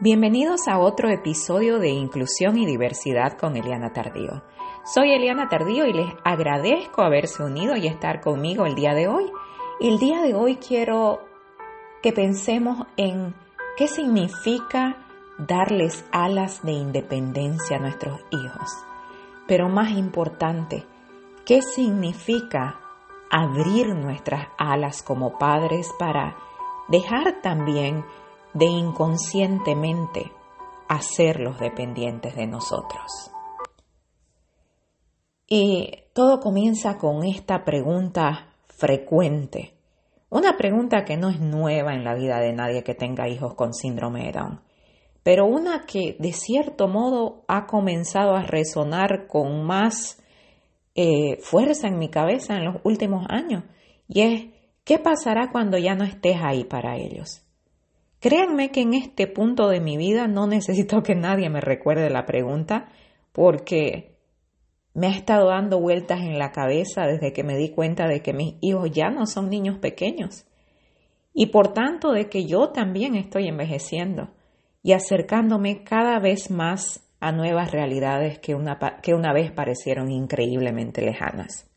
Bienvenidos a otro episodio de Inclusión y Diversidad con Eliana Tardío. Soy Eliana Tardío y les agradezco haberse unido y estar conmigo el día de hoy. El día de hoy quiero que pensemos en qué significa darles alas de independencia a nuestros hijos. Pero más importante, ¿qué significa abrir nuestras alas como padres para dejar también de inconscientemente hacerlos dependientes de nosotros. Y todo comienza con esta pregunta frecuente, una pregunta que no es nueva en la vida de nadie que tenga hijos con síndrome de Down, pero una que de cierto modo ha comenzado a resonar con más eh, fuerza en mi cabeza en los últimos años, y es, ¿qué pasará cuando ya no estés ahí para ellos? Créanme que en este punto de mi vida no necesito que nadie me recuerde la pregunta porque me ha estado dando vueltas en la cabeza desde que me di cuenta de que mis hijos ya no son niños pequeños y por tanto de que yo también estoy envejeciendo y acercándome cada vez más a nuevas realidades que una, que una vez parecieron increíblemente lejanas.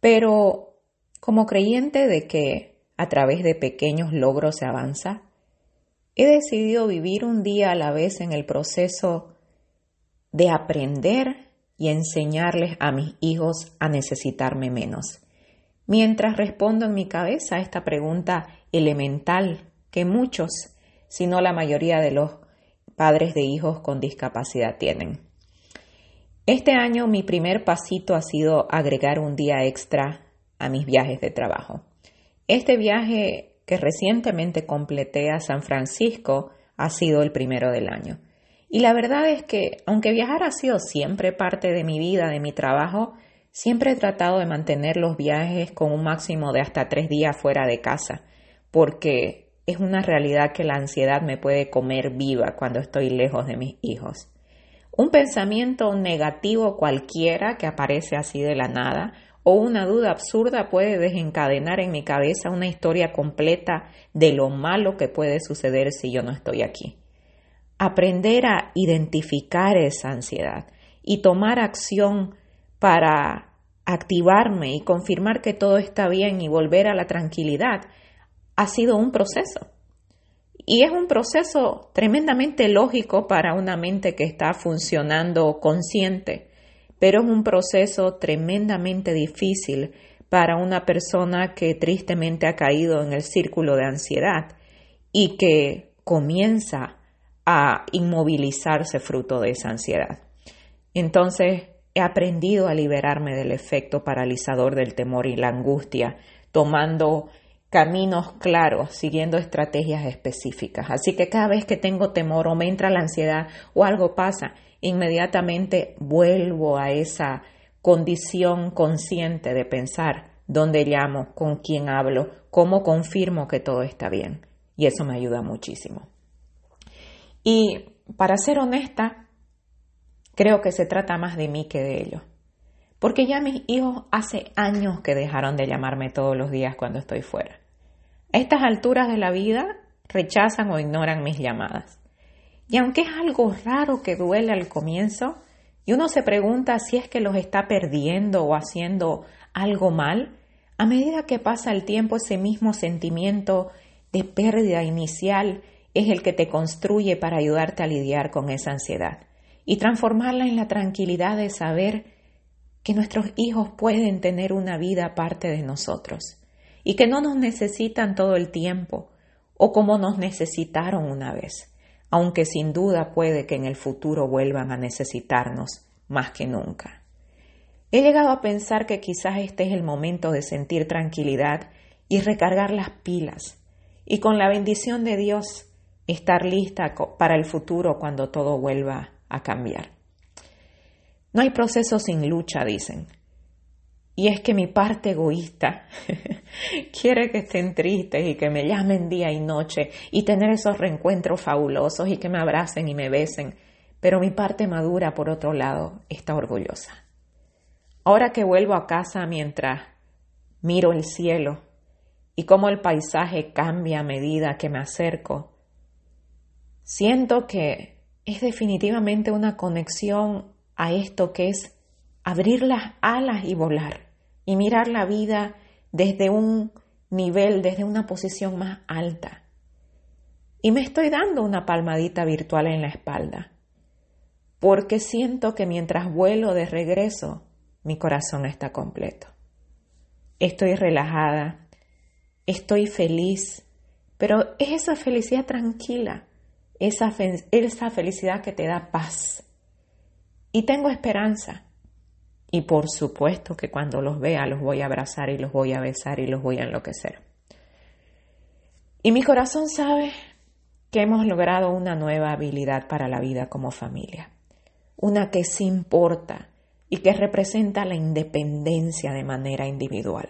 Pero como creyente de que a través de pequeños logros se avanza? He decidido vivir un día a la vez en el proceso de aprender y enseñarles a mis hijos a necesitarme menos, mientras respondo en mi cabeza a esta pregunta elemental que muchos, si no la mayoría de los padres de hijos con discapacidad tienen. Este año mi primer pasito ha sido agregar un día extra a mis viajes de trabajo. Este viaje que recientemente completé a San Francisco ha sido el primero del año. Y la verdad es que, aunque viajar ha sido siempre parte de mi vida, de mi trabajo, siempre he tratado de mantener los viajes con un máximo de hasta tres días fuera de casa, porque es una realidad que la ansiedad me puede comer viva cuando estoy lejos de mis hijos. Un pensamiento negativo cualquiera que aparece así de la nada o una duda absurda puede desencadenar en mi cabeza una historia completa de lo malo que puede suceder si yo no estoy aquí. Aprender a identificar esa ansiedad y tomar acción para activarme y confirmar que todo está bien y volver a la tranquilidad ha sido un proceso. Y es un proceso tremendamente lógico para una mente que está funcionando consciente pero es un proceso tremendamente difícil para una persona que tristemente ha caído en el círculo de ansiedad y que comienza a inmovilizarse fruto de esa ansiedad. Entonces he aprendido a liberarme del efecto paralizador del temor y la angustia, tomando caminos claros, siguiendo estrategias específicas. Así que cada vez que tengo temor o me entra la ansiedad o algo pasa, inmediatamente vuelvo a esa condición consciente de pensar dónde llamo, con quién hablo, cómo confirmo que todo está bien. Y eso me ayuda muchísimo. Y para ser honesta, creo que se trata más de mí que de ellos. Porque ya mis hijos hace años que dejaron de llamarme todos los días cuando estoy fuera. A estas alturas de la vida rechazan o ignoran mis llamadas. Y aunque es algo raro que duele al comienzo, y uno se pregunta si es que los está perdiendo o haciendo algo mal, a medida que pasa el tiempo ese mismo sentimiento de pérdida inicial es el que te construye para ayudarte a lidiar con esa ansiedad y transformarla en la tranquilidad de saber que nuestros hijos pueden tener una vida aparte de nosotros y que no nos necesitan todo el tiempo o como nos necesitaron una vez aunque sin duda puede que en el futuro vuelvan a necesitarnos más que nunca. He llegado a pensar que quizás este es el momento de sentir tranquilidad y recargar las pilas, y con la bendición de Dios estar lista para el futuro cuando todo vuelva a cambiar. No hay proceso sin lucha, dicen. Y es que mi parte egoísta quiere que estén tristes y que me llamen día y noche y tener esos reencuentros fabulosos y que me abracen y me besen. Pero mi parte madura, por otro lado, está orgullosa. Ahora que vuelvo a casa mientras miro el cielo y cómo el paisaje cambia a medida que me acerco, Siento que es definitivamente una conexión a esto que es abrir las alas y volar y mirar la vida desde un nivel, desde una posición más alta. Y me estoy dando una palmadita virtual en la espalda, porque siento que mientras vuelo de regreso, mi corazón está completo. Estoy relajada, estoy feliz, pero es esa felicidad tranquila, esa, esa felicidad que te da paz. Y tengo esperanza. Y por supuesto que cuando los vea los voy a abrazar y los voy a besar y los voy a enloquecer. Y mi corazón sabe que hemos logrado una nueva habilidad para la vida como familia. Una que sí importa y que representa la independencia de manera individual.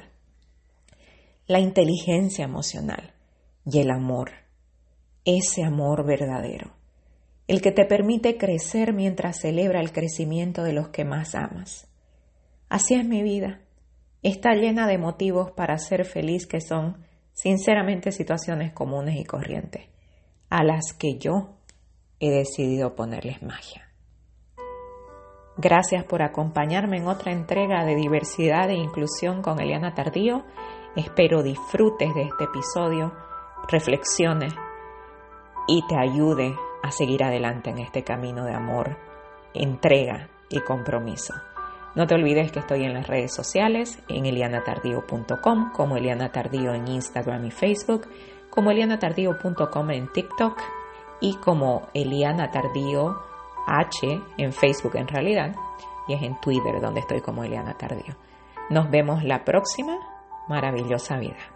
La inteligencia emocional y el amor, ese amor verdadero, el que te permite crecer mientras celebra el crecimiento de los que más amas. Así es mi vida, está llena de motivos para ser feliz que son, sinceramente, situaciones comunes y corrientes, a las que yo he decidido ponerles magia. Gracias por acompañarme en otra entrega de diversidad e inclusión con Eliana Tardío. Espero disfrutes de este episodio reflexiones y te ayude a seguir adelante en este camino de amor, entrega y compromiso. No te olvides que estoy en las redes sociales, en elianatardío.com, como Eliana Tardío en Instagram y Facebook, como elianatardío.com en TikTok y como Eliana Tardío H en Facebook en realidad, y es en Twitter donde estoy como Eliana Tardío. Nos vemos la próxima maravillosa vida.